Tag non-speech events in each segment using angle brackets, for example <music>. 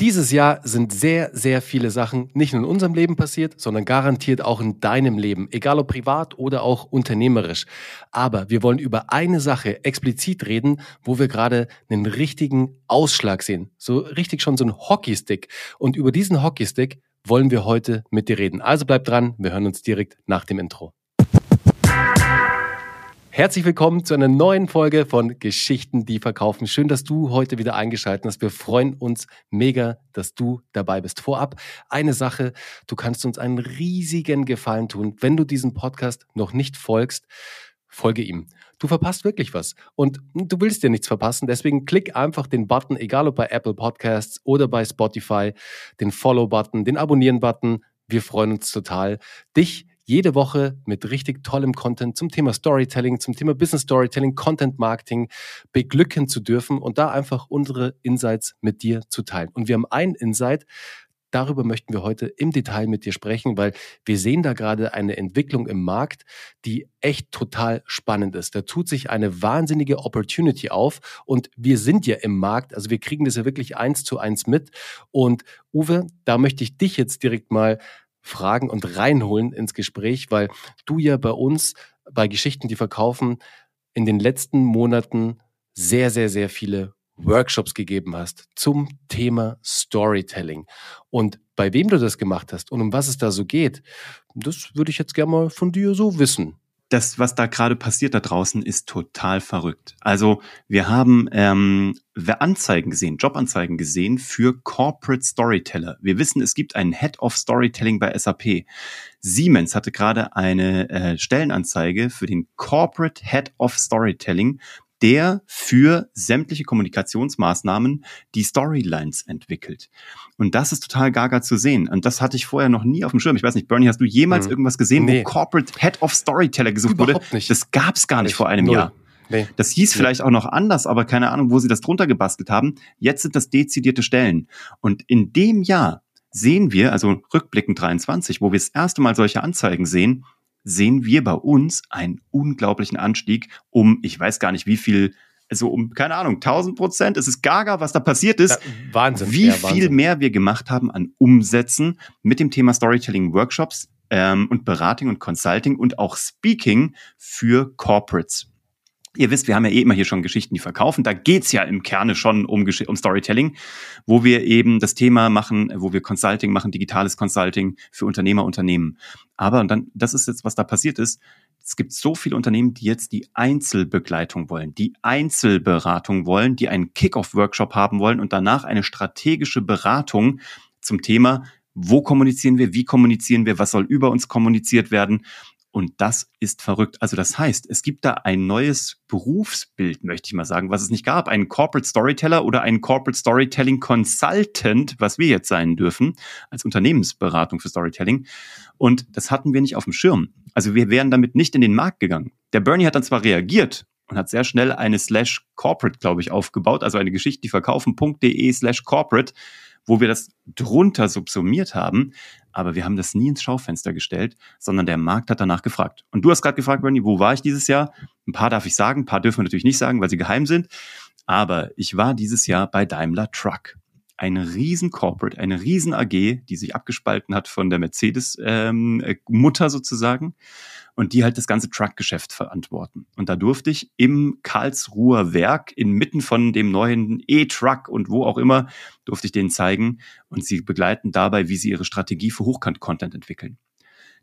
Dieses Jahr sind sehr, sehr viele Sachen nicht nur in unserem Leben passiert, sondern garantiert auch in deinem Leben, egal ob privat oder auch unternehmerisch. Aber wir wollen über eine Sache explizit reden, wo wir gerade einen richtigen Ausschlag sehen. So richtig schon so ein Hockeystick. Und über diesen Hockeystick wollen wir heute mit dir reden. Also bleib dran, wir hören uns direkt nach dem Intro. Herzlich willkommen zu einer neuen Folge von Geschichten, die verkaufen. Schön, dass du heute wieder eingeschaltet hast. Wir freuen uns mega, dass du dabei bist. Vorab eine Sache, du kannst uns einen riesigen Gefallen tun, wenn du diesem Podcast noch nicht folgst. Folge ihm. Du verpasst wirklich was. Und du willst dir nichts verpassen. Deswegen klick einfach den Button, egal ob bei Apple Podcasts oder bei Spotify, den Follow-Button, den Abonnieren-Button. Wir freuen uns total, dich jede Woche mit richtig tollem Content zum Thema Storytelling, zum Thema Business Storytelling, Content Marketing beglücken zu dürfen und da einfach unsere Insights mit dir zu teilen. Und wir haben einen Insight, Darüber möchten wir heute im Detail mit dir sprechen, weil wir sehen da gerade eine Entwicklung im Markt, die echt total spannend ist. Da tut sich eine wahnsinnige Opportunity auf und wir sind ja im Markt, also wir kriegen das ja wirklich eins zu eins mit. Und Uwe, da möchte ich dich jetzt direkt mal fragen und reinholen ins Gespräch, weil du ja bei uns bei Geschichten, die verkaufen, in den letzten Monaten sehr, sehr, sehr viele Workshops gegeben hast zum Thema Storytelling. Und bei wem du das gemacht hast und um was es da so geht, das würde ich jetzt gerne mal von dir so wissen das, was da gerade passiert da draußen, ist total verrückt. Also wir haben ähm, Anzeigen gesehen, Jobanzeigen gesehen für Corporate Storyteller. Wir wissen, es gibt einen Head of Storytelling bei SAP. Siemens hatte gerade eine äh, Stellenanzeige für den Corporate Head of Storytelling der für sämtliche Kommunikationsmaßnahmen die Storylines entwickelt. Und das ist total gaga zu sehen. Und das hatte ich vorher noch nie auf dem Schirm. Ich weiß nicht, Bernie, hast du jemals hm. irgendwas gesehen, nee. wo Corporate Head of Storyteller gesucht Überhaupt wurde? Nicht. Das gab es gar nicht, nicht vor einem Null. Jahr. Nee. Das hieß nee. vielleicht auch noch anders, aber keine Ahnung, wo sie das drunter gebastelt haben. Jetzt sind das dezidierte Stellen. Und in dem Jahr sehen wir, also rückblickend 23, wo wir das erste Mal solche Anzeigen sehen, sehen wir bei uns einen unglaublichen Anstieg um, ich weiß gar nicht wie viel, also um, keine Ahnung, 1000 Prozent. Es ist gaga, was da passiert ist. Ja, Wahnsinn. Wie ja, viel Wahnsinn. mehr wir gemacht haben an Umsätzen mit dem Thema Storytelling Workshops ähm, und Beratung und Consulting und auch Speaking für Corporates. Ihr wisst, wir haben ja eh immer hier schon Geschichten, die verkaufen. Da geht's ja im Kerne schon um, um Storytelling, wo wir eben das Thema machen, wo wir Consulting machen, digitales Consulting für Unternehmer, Unternehmen. Aber, und dann, das ist jetzt, was da passiert ist, es gibt so viele Unternehmen, die jetzt die Einzelbegleitung wollen, die Einzelberatung wollen, die einen Kick-Off-Workshop haben wollen und danach eine strategische Beratung zum Thema, wo kommunizieren wir, wie kommunizieren wir, was soll über uns kommuniziert werden. Und das ist verrückt. Also das heißt, es gibt da ein neues Berufsbild, möchte ich mal sagen, was es nicht gab. Einen Corporate Storyteller oder einen Corporate Storytelling Consultant, was wir jetzt sein dürfen, als Unternehmensberatung für Storytelling. Und das hatten wir nicht auf dem Schirm. Also wir wären damit nicht in den Markt gegangen. Der Bernie hat dann zwar reagiert und hat sehr schnell eine slash corporate, glaube ich, aufgebaut, also eine Geschichte, die verkaufen.de slash corporate, wo wir das drunter subsumiert haben. Aber wir haben das nie ins Schaufenster gestellt, sondern der Markt hat danach gefragt. Und du hast gerade gefragt, Bernie, wo war ich dieses Jahr? Ein paar darf ich sagen, ein paar dürfen wir natürlich nicht sagen, weil sie geheim sind. Aber ich war dieses Jahr bei Daimler Truck. Eine riesen Corporate, eine riesen AG, die sich abgespalten hat von der Mercedes-Mutter ähm, sozusagen und die halt das ganze Truckgeschäft verantworten. Und da durfte ich im Karlsruher Werk inmitten von dem neuen E-Truck und wo auch immer, durfte ich denen zeigen und sie begleiten dabei, wie sie ihre Strategie für Hochkant-Content entwickeln.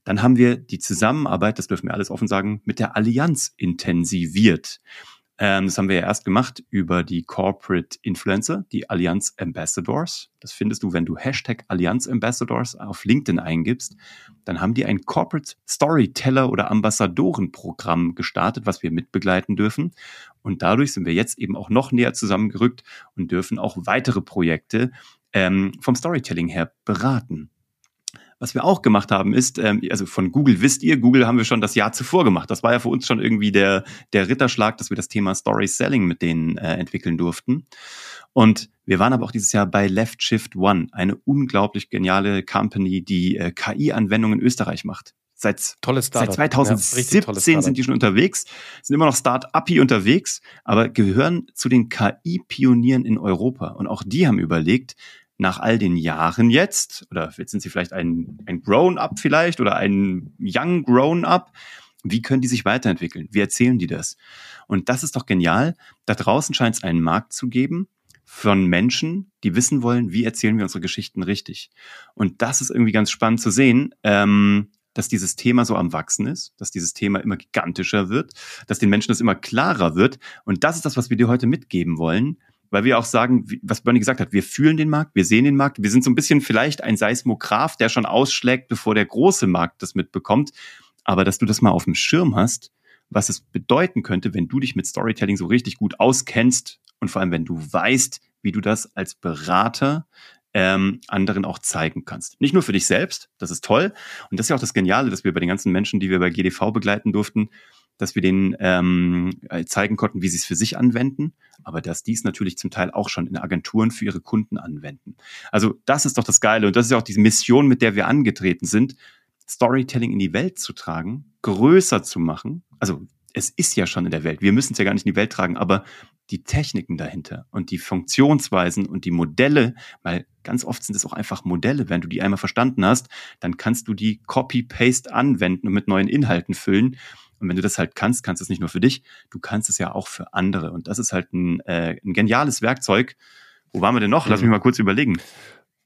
Dann haben wir die Zusammenarbeit, das dürfen wir alles offen sagen, mit der Allianz intensiviert. Ähm, das haben wir ja erst gemacht über die Corporate Influencer, die Allianz Ambassadors. Das findest du, wenn du Hashtag Allianz Ambassadors auf LinkedIn eingibst. Dann haben die ein Corporate Storyteller oder Ambassadorenprogramm gestartet, was wir mitbegleiten dürfen. Und dadurch sind wir jetzt eben auch noch näher zusammengerückt und dürfen auch weitere Projekte ähm, vom Storytelling her beraten. Was wir auch gemacht haben, ist, ähm, also von Google wisst ihr, Google haben wir schon das Jahr zuvor gemacht. Das war ja für uns schon irgendwie der, der Ritterschlag, dass wir das Thema Story Selling mit denen äh, entwickeln durften. Und wir waren aber auch dieses Jahr bei Left Shift One, eine unglaublich geniale Company, die äh, KI-Anwendungen in Österreich macht. Seit, Tolles seit 2017 ja, sind die schon unterwegs, sind immer noch Start-Upy unterwegs, aber gehören zu den KI-Pionieren in Europa. Und auch die haben überlegt, nach all den Jahren jetzt, oder jetzt sind sie vielleicht ein, ein Grown-up vielleicht oder ein Young Grown-up, wie können die sich weiterentwickeln? Wie erzählen die das? Und das ist doch genial. Da draußen scheint es einen Markt zu geben von Menschen, die wissen wollen, wie erzählen wir unsere Geschichten richtig. Und das ist irgendwie ganz spannend zu sehen, ähm, dass dieses Thema so am Wachsen ist, dass dieses Thema immer gigantischer wird, dass den Menschen das immer klarer wird. Und das ist das, was wir dir heute mitgeben wollen weil wir auch sagen, was Bernie gesagt hat, wir fühlen den Markt, wir sehen den Markt, wir sind so ein bisschen vielleicht ein Seismograph, der schon ausschlägt, bevor der große Markt das mitbekommt. Aber dass du das mal auf dem Schirm hast, was es bedeuten könnte, wenn du dich mit Storytelling so richtig gut auskennst und vor allem, wenn du weißt, wie du das als Berater ähm, anderen auch zeigen kannst. Nicht nur für dich selbst, das ist toll. Und das ist ja auch das Geniale, dass wir bei den ganzen Menschen, die wir bei GDV begleiten durften, dass wir denen ähm, äh, zeigen konnten, wie sie es für sich anwenden, aber dass dies natürlich zum Teil auch schon in Agenturen für ihre Kunden anwenden. Also das ist doch das Geile und das ist ja auch diese Mission, mit der wir angetreten sind, Storytelling in die Welt zu tragen, größer zu machen. Also es ist ja schon in der Welt. Wir müssen es ja gar nicht in die Welt tragen, aber die Techniken dahinter und die Funktionsweisen und die Modelle, weil ganz oft sind es auch einfach Modelle. Wenn du die einmal verstanden hast, dann kannst du die Copy-Paste anwenden und mit neuen Inhalten füllen. Und wenn du das halt kannst, kannst du es nicht nur für dich, du kannst es ja auch für andere. Und das ist halt ein, äh, ein geniales Werkzeug. Wo waren wir denn noch? Lass mich mhm. mal kurz überlegen.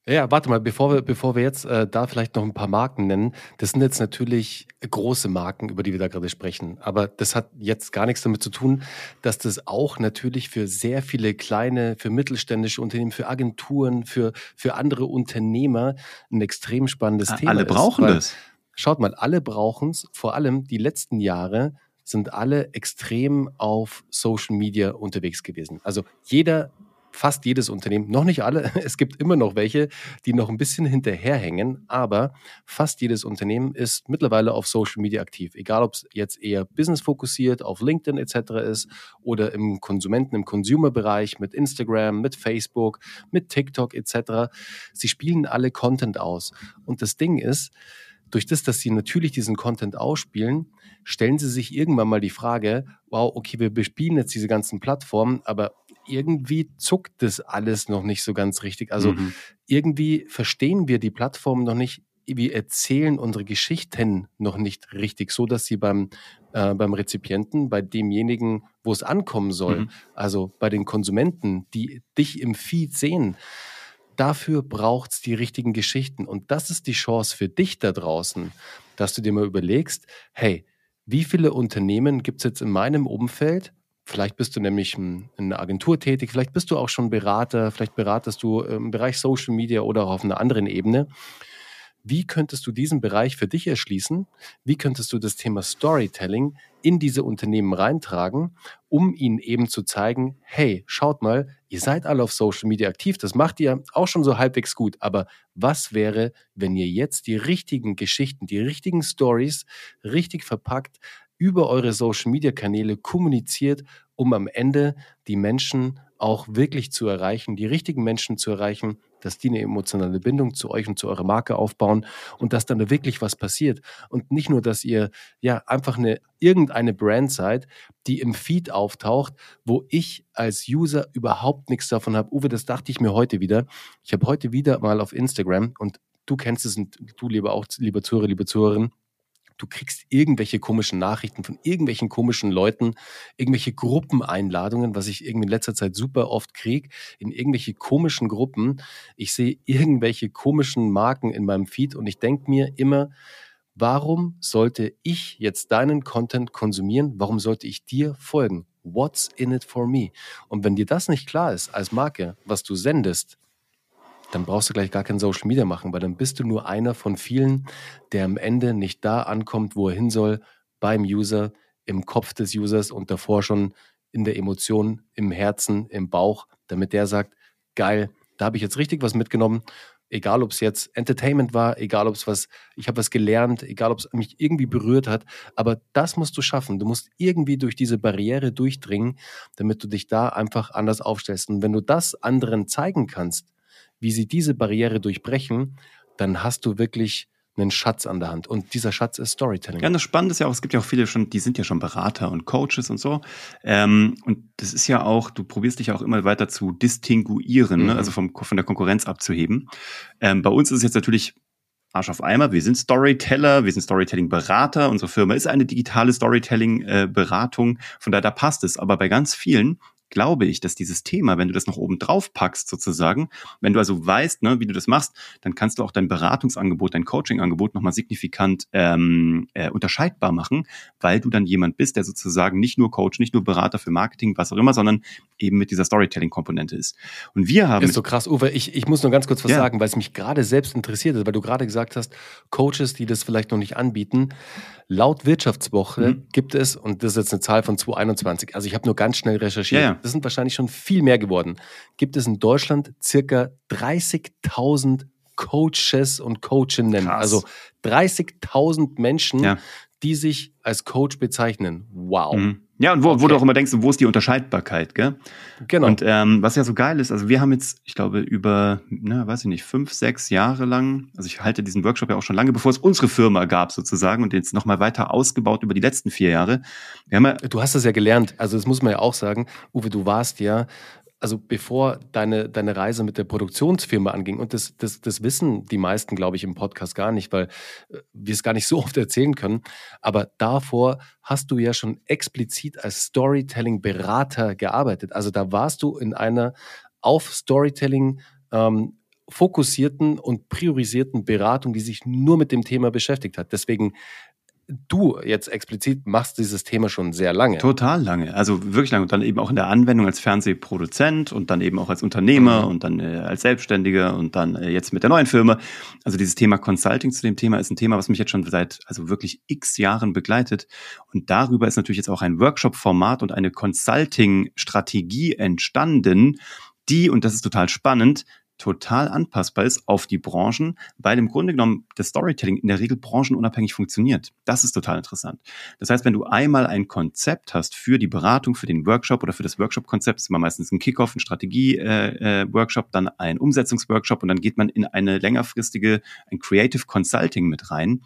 Ja, warte mal, bevor wir, bevor wir jetzt äh, da vielleicht noch ein paar Marken nennen, das sind jetzt natürlich große Marken, über die wir da gerade sprechen. Aber das hat jetzt gar nichts damit zu tun, dass das auch natürlich für sehr viele kleine, für mittelständische Unternehmen, für Agenturen, für, für andere Unternehmer ein extrem spannendes alle Thema ist. Alle brauchen das. Schaut mal, alle brauchen es. Vor allem die letzten Jahre sind alle extrem auf Social Media unterwegs gewesen. Also jeder, fast jedes Unternehmen, noch nicht alle, <laughs> es gibt immer noch welche, die noch ein bisschen hinterherhängen, aber fast jedes Unternehmen ist mittlerweile auf Social Media aktiv. Egal, ob es jetzt eher business-fokussiert auf LinkedIn etc. ist oder im Konsumenten-, im Consumer-Bereich mit Instagram, mit Facebook, mit TikTok etc. Sie spielen alle Content aus. Und das Ding ist, durch das, dass sie natürlich diesen Content ausspielen, stellen sie sich irgendwann mal die Frage, wow, okay, wir bespielen jetzt diese ganzen Plattformen, aber irgendwie zuckt das alles noch nicht so ganz richtig. Also mhm. irgendwie verstehen wir die Plattformen noch nicht, wir erzählen unsere Geschichten noch nicht richtig, so dass sie beim, äh, beim Rezipienten, bei demjenigen, wo es ankommen soll, mhm. also bei den Konsumenten, die dich im Feed sehen, dafür braucht es die richtigen Geschichten. Und das ist die Chance für dich da draußen, dass du dir mal überlegst, hey, wie viele Unternehmen gibt es jetzt in meinem Umfeld? Vielleicht bist du nämlich in einer Agentur tätig, vielleicht bist du auch schon Berater, vielleicht beratest du im Bereich Social Media oder auch auf einer anderen Ebene. Wie könntest du diesen Bereich für dich erschließen? Wie könntest du das Thema Storytelling in diese Unternehmen reintragen, um ihnen eben zu zeigen, hey, schaut mal, ihr seid alle auf Social Media aktiv, das macht ihr auch schon so halbwegs gut, aber was wäre, wenn ihr jetzt die richtigen Geschichten, die richtigen Stories richtig verpackt über eure Social Media Kanäle kommuniziert, um am Ende die Menschen auch wirklich zu erreichen, die richtigen Menschen zu erreichen, dass die eine emotionale Bindung zu euch und zu eurer Marke aufbauen und dass dann da wirklich was passiert. Und nicht nur, dass ihr ja einfach eine irgendeine Brand seid, die im Feed auftaucht, wo ich als User überhaupt nichts davon habe. Uwe, das dachte ich mir heute wieder. Ich habe heute wieder mal auf Instagram und du kennst es und du lieber auch, lieber Zuhörer, liebe Zuhörerin, du kriegst irgendwelche komischen Nachrichten von irgendwelchen komischen Leuten, irgendwelche Gruppeneinladungen, was ich irgendwie in letzter Zeit super oft kriege, in irgendwelche komischen Gruppen. Ich sehe irgendwelche komischen Marken in meinem Feed und ich denke mir immer, warum sollte ich jetzt deinen Content konsumieren? Warum sollte ich dir folgen? What's in it for me? Und wenn dir das nicht klar ist als Marke, was du sendest, dann brauchst du gleich gar kein Social Media machen, weil dann bist du nur einer von vielen, der am Ende nicht da ankommt, wo er hin soll, beim User, im Kopf des Users und davor schon in der Emotion, im Herzen, im Bauch, damit der sagt, geil, da habe ich jetzt richtig was mitgenommen. Egal, ob es jetzt Entertainment war, egal, ob es was, ich habe was gelernt, egal, ob es mich irgendwie berührt hat. Aber das musst du schaffen. Du musst irgendwie durch diese Barriere durchdringen, damit du dich da einfach anders aufstellst. Und wenn du das anderen zeigen kannst, wie sie diese Barriere durchbrechen, dann hast du wirklich einen Schatz an der Hand. Und dieser Schatz ist Storytelling. Ja, das Spannende ist ja auch, es gibt ja auch viele schon, die sind ja schon Berater und Coaches und so. Ähm, und das ist ja auch, du probierst dich auch immer weiter zu distinguieren, ne? mhm. ne? also vom, von der Konkurrenz abzuheben. Ähm, bei uns ist es jetzt natürlich Arsch auf Eimer. Wir sind Storyteller, wir sind Storytelling-Berater. Unsere Firma ist eine digitale Storytelling-Beratung. Von daher, da passt es. Aber bei ganz vielen glaube ich, dass dieses Thema, wenn du das noch oben drauf packst sozusagen, wenn du also weißt, ne, wie du das machst, dann kannst du auch dein Beratungsangebot, dein Coachingangebot nochmal signifikant ähm, äh, unterscheidbar machen, weil du dann jemand bist, der sozusagen nicht nur Coach, nicht nur Berater für Marketing, was auch immer, sondern eben mit dieser Storytelling-Komponente ist. Und wir haben... Ist so krass, Uwe, ich, ich muss nur ganz kurz was ja. sagen, weil es mich gerade selbst interessiert ist, weil du gerade gesagt hast, Coaches, die das vielleicht noch nicht anbieten, laut Wirtschaftswoche mhm. gibt es, und das ist jetzt eine Zahl von 2021, also ich habe nur ganz schnell recherchiert, ja, ja das sind wahrscheinlich schon viel mehr geworden, gibt es in Deutschland circa 30.000 Coaches und Coachinnen. Krass. Also 30.000 Menschen, ja. die sich als Coach bezeichnen. Wow. Mhm. Ja, und wo, okay. wo du auch immer denkst, wo ist die Unterscheidbarkeit, gell? Genau. Und ähm, was ja so geil ist, also wir haben jetzt, ich glaube, über, na, weiß ich nicht, fünf, sechs Jahre lang, also ich halte diesen Workshop ja auch schon lange, bevor es unsere Firma gab sozusagen und jetzt nochmal weiter ausgebaut über die letzten vier Jahre. Wir haben ja, du hast das ja gelernt, also das muss man ja auch sagen, Uwe, du warst ja also bevor deine, deine Reise mit der Produktionsfirma anging, und das, das, das wissen die meisten, glaube ich, im Podcast gar nicht, weil äh, wir es gar nicht so <laughs> oft erzählen können, aber davor hast du ja schon explizit als Storytelling-Berater gearbeitet. Also da warst du in einer auf Storytelling ähm, fokussierten und priorisierten Beratung, die sich nur mit dem Thema beschäftigt hat. Deswegen du jetzt explizit machst dieses Thema schon sehr lange. Total lange, also wirklich lange. Und dann eben auch in der Anwendung als Fernsehproduzent und dann eben auch als Unternehmer mhm. und dann äh, als Selbstständiger und dann äh, jetzt mit der neuen Firma. Also dieses Thema Consulting zu dem Thema ist ein Thema, was mich jetzt schon seit also wirklich x Jahren begleitet. Und darüber ist natürlich jetzt auch ein Workshop-Format und eine Consulting-Strategie entstanden, die, und das ist total spannend, total anpassbar ist auf die Branchen, weil im Grunde genommen das Storytelling in der Regel branchenunabhängig funktioniert. Das ist total interessant. Das heißt, wenn du einmal ein Konzept hast für die Beratung, für den Workshop oder für das Workshop-Konzept, ist immer meistens ein Kickoff, ein Strategie-Workshop, äh, äh, dann ein Umsetzungsworkshop und dann geht man in eine längerfristige, ein Creative Consulting mit rein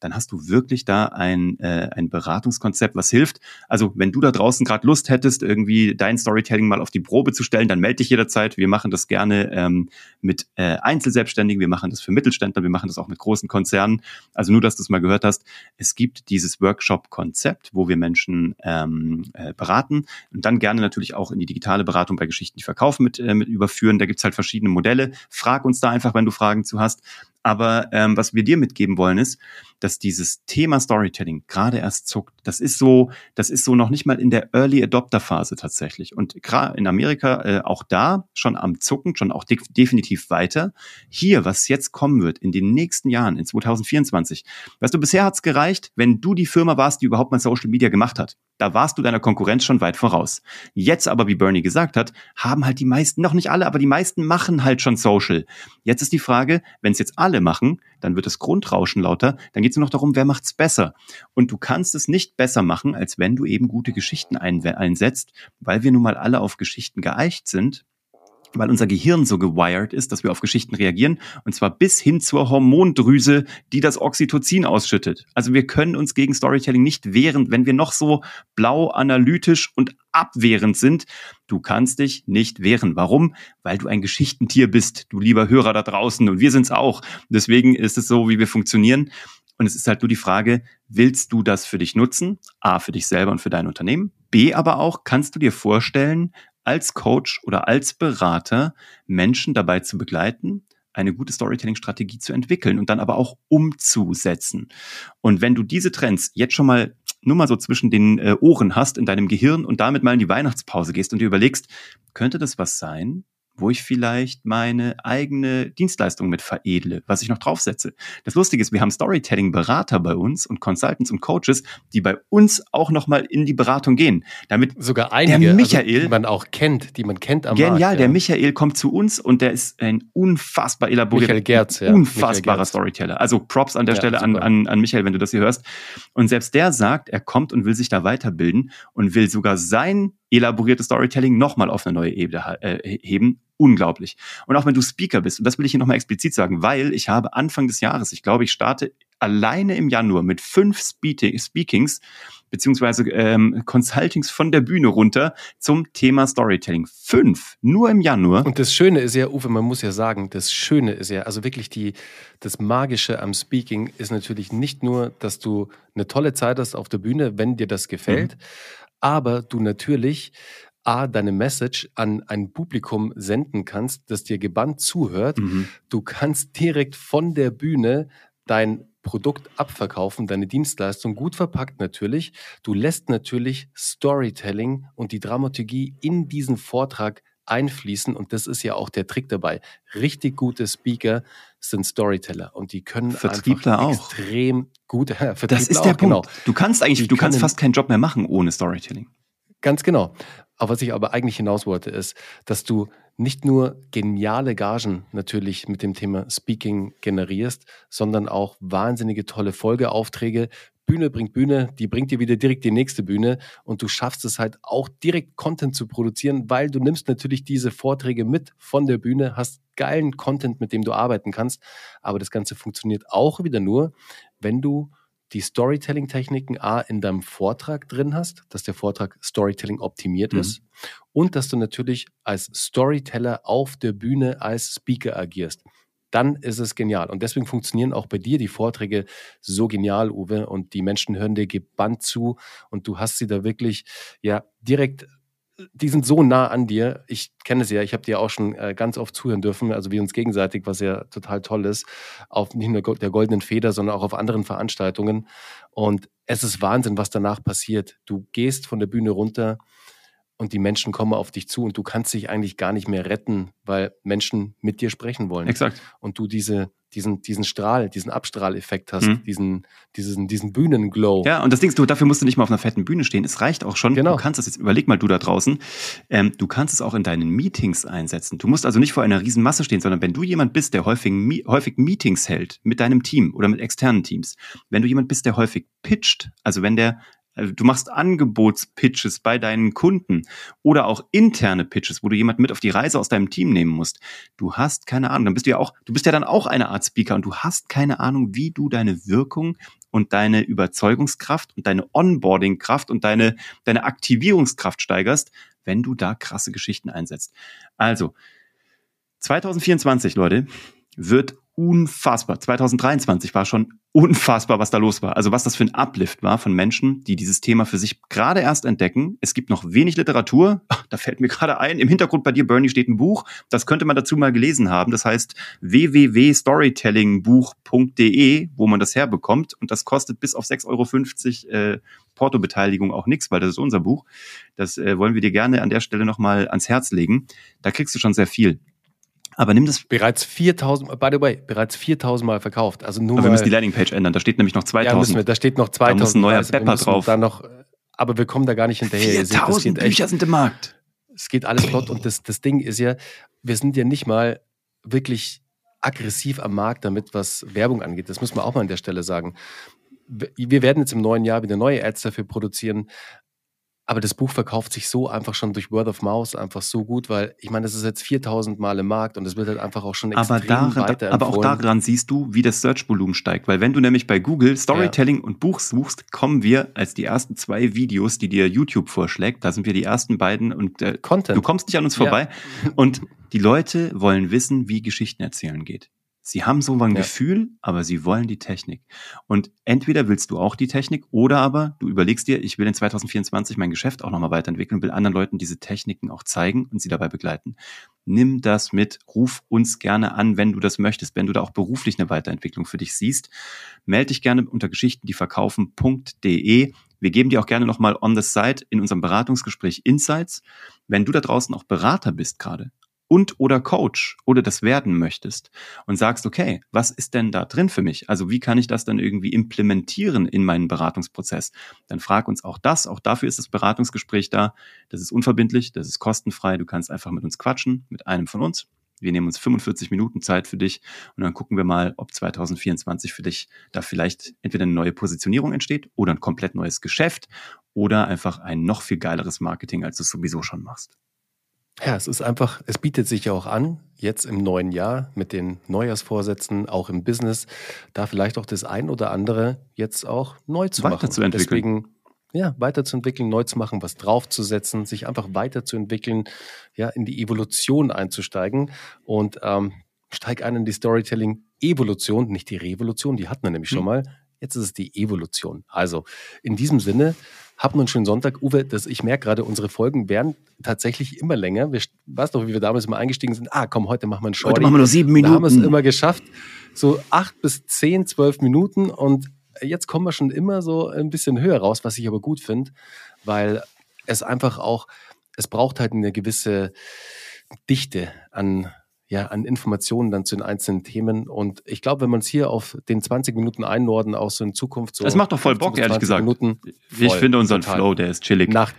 dann hast du wirklich da ein, äh, ein Beratungskonzept, was hilft. Also wenn du da draußen gerade Lust hättest, irgendwie dein Storytelling mal auf die Probe zu stellen, dann melde dich jederzeit. Wir machen das gerne ähm, mit äh, Einzelselbstständigen, wir machen das für Mittelständler, wir machen das auch mit großen Konzernen. Also nur, dass du es mal gehört hast, es gibt dieses Workshop-Konzept, wo wir Menschen ähm, äh, beraten und dann gerne natürlich auch in die digitale Beratung bei Geschichten, die verkaufen, mit, äh, mit überführen. Da gibt's halt verschiedene Modelle. Frag uns da einfach, wenn du Fragen zu hast. Aber ähm, was wir dir mitgeben wollen ist, dass dieses Thema Storytelling gerade erst zuckt. Das ist so, das ist so noch nicht mal in der Early Adopter Phase tatsächlich. Und gerade in Amerika äh, auch da schon am zucken, schon auch de definitiv weiter. Hier, was jetzt kommen wird in den nächsten Jahren, in 2024. Weißt du, bisher hat's gereicht, wenn du die Firma warst, die überhaupt mal Social Media gemacht hat. Da warst du deiner Konkurrenz schon weit voraus. Jetzt aber, wie Bernie gesagt hat, haben halt die meisten, noch nicht alle, aber die meisten machen halt schon Social. Jetzt ist die Frage, wenn es jetzt alle machen, dann wird das Grundrauschen lauter, dann geht es nur noch darum, wer macht's besser. Und du kannst es nicht besser machen, als wenn du eben gute Geschichten einsetzt, weil wir nun mal alle auf Geschichten geeicht sind weil unser Gehirn so gewired ist, dass wir auf Geschichten reagieren, und zwar bis hin zur Hormondrüse, die das Oxytocin ausschüttet. Also wir können uns gegen Storytelling nicht wehren, wenn wir noch so blau analytisch und abwehrend sind. Du kannst dich nicht wehren. Warum? Weil du ein Geschichtentier bist, du lieber Hörer da draußen, und wir sind's auch. Deswegen ist es so, wie wir funktionieren. Und es ist halt nur die Frage, willst du das für dich nutzen? A, für dich selber und für dein Unternehmen. B, aber auch, kannst du dir vorstellen, als Coach oder als Berater Menschen dabei zu begleiten, eine gute Storytelling-Strategie zu entwickeln und dann aber auch umzusetzen. Und wenn du diese Trends jetzt schon mal nur mal so zwischen den äh, Ohren hast in deinem Gehirn und damit mal in die Weihnachtspause gehst und dir überlegst, könnte das was sein, wo ich vielleicht meine eigene Dienstleistung mit veredle, was ich noch draufsetze. Das Lustige ist, wir haben Storytelling-Berater bei uns und Consultants und Coaches, die bei uns auch nochmal in die Beratung gehen. Damit sogar einige, der Michael, also, die man auch kennt, die man kennt am genial, Markt. Genial, der Michael kommt zu uns und der ist ein unfassbar elaborierter, Gerz, ja. unfassbarer Gerz. Storyteller. Also Props an der ja, Stelle an, an, an Michael, wenn du das hier hörst. Und selbst der sagt, er kommt und will sich da weiterbilden und will sogar sein elaboriertes Storytelling nochmal auf eine neue Ebene äh, heben. Unglaublich. Und auch wenn du Speaker bist, und das will ich hier nochmal explizit sagen, weil ich habe Anfang des Jahres, ich glaube, ich starte alleine im Januar mit fünf Speakings beziehungsweise ähm, Consultings von der Bühne runter zum Thema Storytelling. Fünf, nur im Januar. Und das Schöne ist ja, Uwe, man muss ja sagen, das Schöne ist ja, also wirklich die, das Magische am Speaking ist natürlich nicht nur, dass du eine tolle Zeit hast auf der Bühne, wenn dir das gefällt, mhm. Aber du natürlich A, deine Message an ein Publikum senden kannst, das dir gebannt zuhört. Mhm. Du kannst direkt von der Bühne dein Produkt abverkaufen, deine Dienstleistung gut verpackt natürlich. Du lässt natürlich Storytelling und die Dramaturgie in diesen Vortrag einfließen und das ist ja auch der Trick dabei. Richtig gute Speaker sind Storyteller und die können Vertriebler auch extrem gut. <laughs> Ja, das ist der auch, Punkt. Genau. Du kannst eigentlich, die du kannst fast keinen Job mehr machen ohne Storytelling. Ganz genau. Aber was ich aber eigentlich hinaus wollte, ist, dass du nicht nur geniale Gagen natürlich mit dem Thema Speaking generierst, sondern auch wahnsinnige tolle Folgeaufträge. Bühne bringt Bühne, die bringt dir wieder direkt die nächste Bühne und du schaffst es halt auch direkt Content zu produzieren, weil du nimmst natürlich diese Vorträge mit von der Bühne, hast geilen Content, mit dem du arbeiten kannst, aber das Ganze funktioniert auch wieder nur, wenn du die Storytelling-Techniken A in deinem Vortrag drin hast, dass der Vortrag Storytelling optimiert mhm. ist und dass du natürlich als Storyteller auf der Bühne als Speaker agierst. Dann ist es genial. Und deswegen funktionieren auch bei dir die Vorträge so genial, Uwe. Und die Menschen hören dir gebannt zu und du hast sie da wirklich ja direkt die sind so nah an dir. Ich kenne es ja, ich habe dir auch schon äh, ganz oft zuhören dürfen, also wir uns gegenseitig, was ja total toll ist, auf nicht nur der Goldenen Feder, sondern auch auf anderen Veranstaltungen. Und es ist Wahnsinn, was danach passiert. Du gehst von der Bühne runter und die Menschen kommen auf dich zu und du kannst dich eigentlich gar nicht mehr retten, weil Menschen mit dir sprechen wollen. Exakt. Und du diese, diesen, diesen Strahl, diesen Abstrahleffekt hast, mhm. diesen, diesen, diesen Bühnenglow. Ja, und das Ding ist, du, dafür musst du nicht mal auf einer fetten Bühne stehen. Es reicht auch schon. Genau. Du kannst das jetzt, überleg mal du da draußen, ähm, du kannst es auch in deinen Meetings einsetzen. Du musst also nicht vor einer riesen Masse stehen, sondern wenn du jemand bist, der häufig, häufig Meetings hält mit deinem Team oder mit externen Teams, wenn du jemand bist, der häufig pitcht, also wenn der also du machst Angebotspitches bei deinen Kunden oder auch interne Pitches, wo du jemanden mit auf die Reise aus deinem Team nehmen musst. Du hast keine Ahnung, dann bist du ja auch, du bist ja dann auch eine Art Speaker und du hast keine Ahnung, wie du deine Wirkung und deine Überzeugungskraft und deine Onboardingkraft und deine, deine Aktivierungskraft steigerst, wenn du da krasse Geschichten einsetzt. Also, 2024, Leute, wird unfassbar. 2023 war schon unfassbar, was da los war. Also was das für ein Uplift war von Menschen, die dieses Thema für sich gerade erst entdecken. Es gibt noch wenig Literatur. Da fällt mir gerade ein, im Hintergrund bei dir, Bernie, steht ein Buch. Das könnte man dazu mal gelesen haben. Das heißt www.storytellingbuch.de, wo man das herbekommt. Und das kostet bis auf 6,50 Euro äh, Portobeteiligung auch nichts, weil das ist unser Buch. Das äh, wollen wir dir gerne an der Stelle nochmal ans Herz legen. Da kriegst du schon sehr viel. Aber nimm das. Bereits 4000, by the way, bereits 4000 Mal verkauft. Also nur. Aber wir müssen die Landingpage ändern. Da steht nämlich noch 2000. Ja, müssen wir. Da steht noch 2000. Da muss ein neuer Bepper drauf. Da noch, aber wir kommen da gar nicht hinterher. 4000 Bücher sind im Markt. Es geht alles flott und das, das Ding ist ja, wir sind ja nicht mal wirklich aggressiv am Markt damit, was Werbung angeht. Das muss man auch mal an der Stelle sagen. Wir werden jetzt im neuen Jahr wieder neue Ads dafür produzieren. Aber das Buch verkauft sich so einfach schon durch Word of Mouth einfach so gut, weil ich meine, das ist jetzt 4000 Mal im Markt und es wird halt einfach auch schon extrem aber daran, Aber auch daran siehst du, wie das Search-Volumen steigt. Weil wenn du nämlich bei Google Storytelling ja. und Buch suchst, kommen wir als die ersten zwei Videos, die dir YouTube vorschlägt, da sind wir die ersten beiden und äh, Content. du kommst nicht an uns vorbei. Ja. <laughs> Und die Leute wollen wissen, wie Geschichten erzählen geht. Sie haben so ein ja. Gefühl, aber sie wollen die Technik. Und entweder willst du auch die Technik oder aber du überlegst dir, ich will in 2024 mein Geschäft auch nochmal weiterentwickeln und will anderen Leuten diese Techniken auch zeigen und sie dabei begleiten. Nimm das mit, ruf uns gerne an, wenn du das möchtest, wenn du da auch beruflich eine Weiterentwicklung für dich siehst. Melde dich gerne unter Geschichten, die verkaufen.de. Wir geben dir auch gerne nochmal on the side in unserem Beratungsgespräch Insights. Wenn du da draußen auch Berater bist gerade, und oder Coach oder das werden möchtest und sagst, okay, was ist denn da drin für mich? Also wie kann ich das dann irgendwie implementieren in meinen Beratungsprozess? Dann frag uns auch das. Auch dafür ist das Beratungsgespräch da. Das ist unverbindlich, das ist kostenfrei. Du kannst einfach mit uns quatschen, mit einem von uns. Wir nehmen uns 45 Minuten Zeit für dich und dann gucken wir mal, ob 2024 für dich da vielleicht entweder eine neue Positionierung entsteht oder ein komplett neues Geschäft oder einfach ein noch viel geileres Marketing, als du es sowieso schon machst. Ja, es ist einfach, es bietet sich ja auch an, jetzt im neuen Jahr mit den Neujahrsvorsätzen, auch im Business, da vielleicht auch das ein oder andere jetzt auch neu zu machen. Weiterzuentwickeln. Deswegen, ja, weiterzuentwickeln, neu zu machen, was draufzusetzen, sich einfach weiterzuentwickeln, ja, in die Evolution einzusteigen und ähm, steig ein in die Storytelling-Evolution, nicht die Revolution, die hatten wir nämlich schon Hm. mal. Jetzt ist es die Evolution. Also, in diesem Sinne, habt einen schönen Sonntag. Uwe, das, ich merke gerade, unsere Folgen werden tatsächlich immer länger. Wir, weißt doch, wie wir damals mal eingestiegen sind? Ah, komm, heute machen wir einen Shorty. Heute machen wir nur sieben Da haben wir es Minuten. immer geschafft. So acht bis zehn, zwölf Minuten und jetzt kommen wir schon immer so ein bisschen höher raus, was ich aber gut finde, weil es einfach auch, es braucht halt eine gewisse Dichte an, ja, an Informationen dann zu den einzelnen Themen. Und ich glaube, wenn man es hier auf den 20 Minuten einnorden, auch so in Zukunft so. Es macht doch voll 15 Bock, ehrlich 20 gesagt. Minuten, ich voll, finde unseren total. Flow, der ist chillig. Nach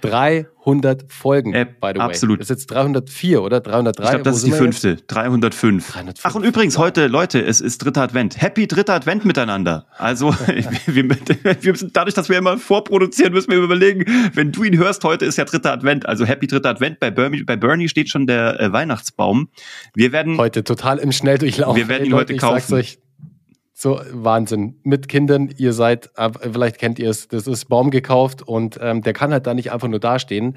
300 Folgen, Äh, by the way. absolut. Das ist jetzt 304 oder 303. Ich glaube, das Wo ist die jetzt? fünfte. 305. 305. Ach, und übrigens, heute, Leute, es ist dritter Advent. Happy dritter Advent miteinander. Also, <laughs> wir, wir müssen, dadurch, dass wir immer vorproduzieren, müssen wir überlegen, wenn du ihn hörst, heute ist ja dritter Advent. Also, Happy dritter Advent. Bei Bernie, bei Bernie steht schon der äh, Weihnachtsbaum. Wir werden, Heute total im Schnelldurchlauf. Wir werden ihn heute kaufen. So Wahnsinn. Mit Kindern, ihr seid, äh, vielleicht kennt ihr es, das ist Baum gekauft und ähm, der kann halt da nicht einfach nur dastehen.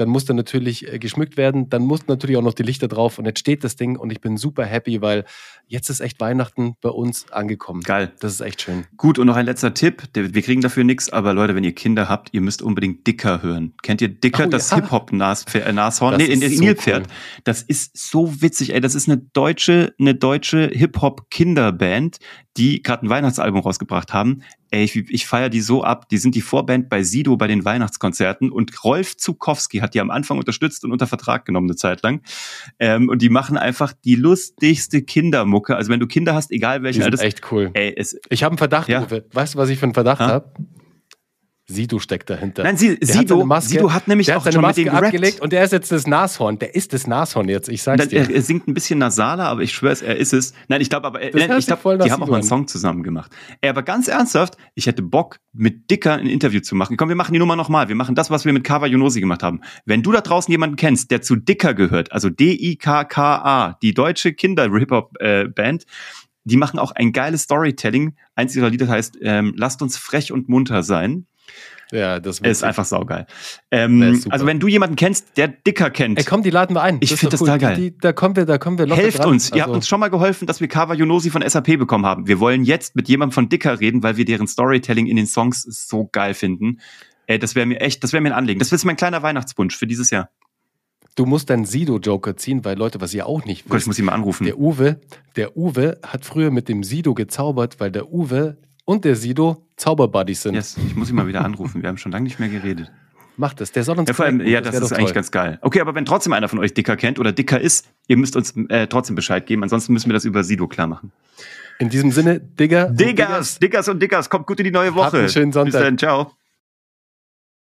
Dann muss der natürlich äh, geschmückt werden, dann muss natürlich auch noch die Lichter drauf und jetzt steht das Ding und ich bin super happy, weil jetzt ist echt Weihnachten bei uns angekommen. geil. Das ist echt schön. Gut, und noch ein letzter Tipp. Wir kriegen dafür nichts, aber Leute, wenn ihr Kinder habt, ihr müsst unbedingt Dicker hören. Kennt ihr Dicker, Oh, das ja. Hip-Hop-Nashorn? Äh, nee, in so Nilpferd. cool. Das ist so witzig, ey. Das ist eine deutsche, eine deutsche Hip-Hop-Kinderband, die gerade ein Weihnachtsalbum rausgebracht haben. Ey, ich, ich feiere die so ab. Die sind die Vorband bei Sido bei den Weihnachtskonzerten und Rolf Zukowski hat die am Anfang unterstützt und unter Vertrag genommen eine Zeit lang. Ähm, und die machen einfach die lustigste Kindermucke. Also wenn du Kinder hast, egal Die welchen sind Alters, echt cool. ey, es, Ich habe einen Verdacht, Ja. Uwe. Weißt du, was ich für einen Verdacht Ha? habe? Sido steckt dahinter. Nein, Sie, Der hat Sido, Maske- Sido hat nämlich auch hat seine schon mit Maske denen gerappt. abgelegt und der ist jetzt das Nashorn. Der ist das Nashorn jetzt, ich sag's Dann, dir. er, singt ein bisschen nasaler, aber ich schwöre es, er ist es. Nein, ich glaube aber, äh, Das nein, hört ich nach die haben auch Sido mal einen. Song zusammen gemacht. Ey, aber ganz ernsthaft, ich hätte Bock, mit Dicker ein Interview zu machen. Komm, wir machen die Nummer nochmal. Wir machen das, was wir mit Kawa Yonosi gemacht haben. Wenn du da draußen jemanden kennst, der zu Dicker gehört, also D-I-K-K-A, die deutsche Kinder-Hip-Hop-Band, die machen auch ein geiles Storytelling. Eins ihrer Lieder heißt, ähm, lasst uns frech und munter sein. Ja, das Er ist einfach saugeil. Ähm, also wenn du jemanden kennst, der Dicker kennt, Ey, komm, die laden wir ein. Ich Das ist find das total geil. Die, die, da kommen wir, da kommen wir locker Helft dran. uns. Ihr habt Also, uns schon mal geholfen, dass wir Kawa Yonosi von SAP bekommen haben. Wir wollen jetzt mit jemandem von Dicker reden, weil wir deren Storytelling in den Songs so geil finden. Ey, das wäre mir echt, das wäre mir ein Anliegen. Das ist mein kleiner Weihnachtswunsch für dieses Jahr. Du musst deinen Sido-Joker ziehen, weil Leute, was ihr auch nicht Gott, ich wisst, muss ihn mal anrufen. der Uwe, der Uwe hat früher mit dem Sido gezaubert, weil der Uwe und der Sido Zauberbuddies sind. Yes, ich muss ihn mal wieder anrufen. Wir haben schon lange nicht mehr geredet. Macht das, der soll uns Ja, vor allem, ja, das, wär ist eigentlich toll. ganz geil. Okay, aber wenn trotzdem einer von euch Dicker kennt oder Dicker ist, ihr müsst uns äh, trotzdem Bescheid geben. Ansonsten müssen wir das über Sido klar machen. In diesem Sinne, Digger. Diggers, Diggers und Diggers, kommt gut in die neue Woche. Habt einen schönen Sonntag. Bis dann, ciao.